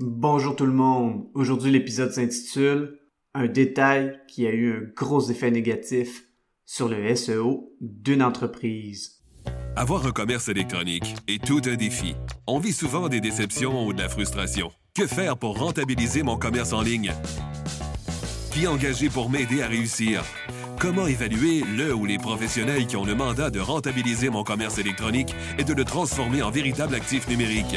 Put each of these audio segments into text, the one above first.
Bonjour tout le monde. Aujourd'hui, l'épisode s'intitule Un détail qui a eu un gros effet négatif sur le SEO d'une entreprise. Avoir un commerce électronique est tout un défi. On vit souvent des déceptions ou de la frustration. Que faire pour rentabiliser mon commerce en ligne? Qui engager pour m'aider à réussir? Comment évaluer le ou les professionnels qui ont le mandat de rentabiliser mon commerce électronique et de le transformer en véritable actif numérique?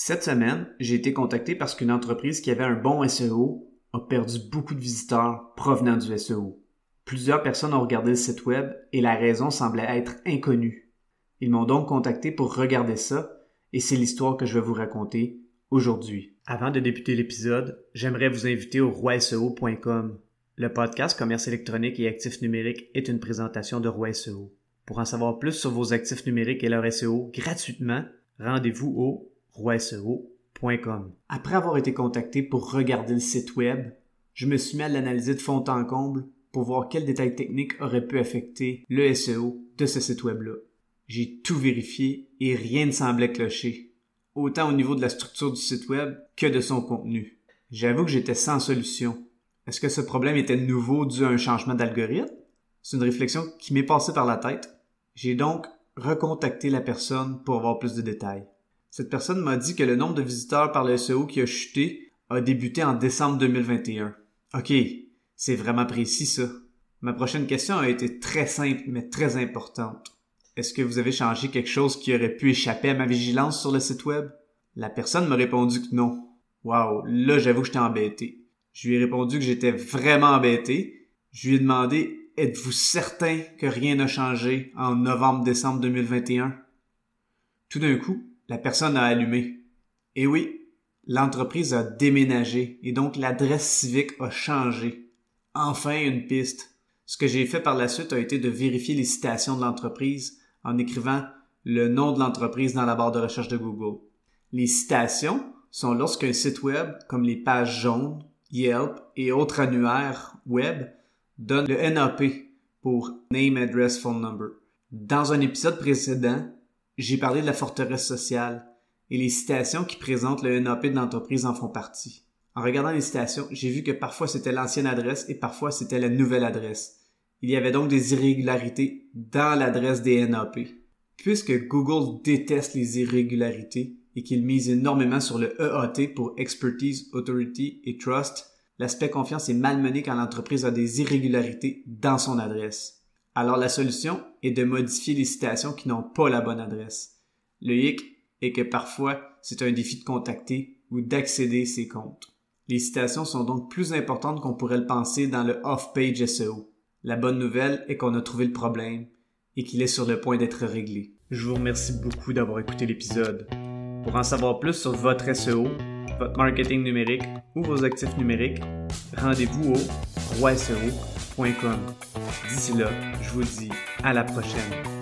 Cette semaine, j'ai été contacté parce qu'une entreprise qui avait un bon SEO a perdu beaucoup de visiteurs provenant du SEO. Plusieurs personnes ont regardé le site web et la raison semblait être inconnue. Ils m'ont donc contacté pour regarder ça et c'est l'histoire que je vais vous raconter aujourd'hui. Avant de débuter l'épisode, j'aimerais vous inviter au roiseo.com. Le podcast Commerce électronique et actifs numériques est une présentation de Roi SEO. Pour en savoir plus sur vos actifs numériques et leur SEO gratuitement, rendez-vous au Après avoir été contacté pour regarder le site web, je me suis mis à l'analyser de fond en comble pour voir quels détails techniques auraient pu affecter le SEO de ce site web-là. J'ai tout vérifié et rien ne semblait clocher, autant au niveau de la structure du site web que de son contenu. J'avoue que j'étais sans solution. Est-ce que ce problème était nouveau dû à un changement d'algorithme? C'est une réflexion qui m'est passée par la tête. J'ai donc recontacté la personne pour avoir plus de détails. Cette personne m'a dit que le nombre de visiteurs par le SEO qui a chuté a débuté en décembre 2021. Ok, c'est vraiment précis ça. Ma prochaine question a été très simple mais très importante. Est-ce que vous avez changé quelque chose qui aurait pu échapper à ma vigilance sur le site web? La personne m'a répondu que non. Waouh, là j'avoue que j'étais embêté. Je lui ai répondu que j'étais vraiment embêté. Je lui ai demandé Êtes-vous certain que rien n'a changé en novembre-décembre 2021? Tout d'un coup, la personne a allumé. Et oui, l'entreprise a déménagé et donc l'adresse civique a changé. Enfin une piste. Ce que j'ai fait par la suite a été de vérifier les citations de l'entreprise en écrivant le nom de l'entreprise dans la barre de recherche de Google. Les citations sont lorsqu'un site web, comme les pages jaunes, Yelp et autres annuaires web, donne le NAP pour Name, Address, Phone Number. Dans un épisode précédent, j'ai parlé de la forteresse sociale et les citations qui présentent le NAP de l'entreprise en font partie. En regardant les citations, j'ai vu que parfois c'était l'ancienne adresse et parfois c'était la nouvelle adresse. Il y avait donc des irrégularités dans l'adresse des NAP. Puisque Google déteste les irrégularités et qu'il mise énormément sur le EAT pour Expertise, Authority et Trust, l'aspect confiance est malmené quand l'entreprise a des irrégularités dans son adresse. Alors la solution est de modifier les citations qui n'ont pas la bonne adresse. Le hic est que parfois c'est un défi de contacter ou d'accéder ces comptes. Les citations sont donc plus importantes qu'on pourrait le penser dans le off-page SEO. La bonne nouvelle est qu'on a trouvé le problème et qu'il est sur le point d'être réglé. Je vous remercie beaucoup d'avoir écouté l'épisode. Pour en savoir plus sur votre SEO, votre marketing numérique ou vos actifs numériques, rendez-vous au roiseo.com. D'ici là, je vous dis à la prochaine.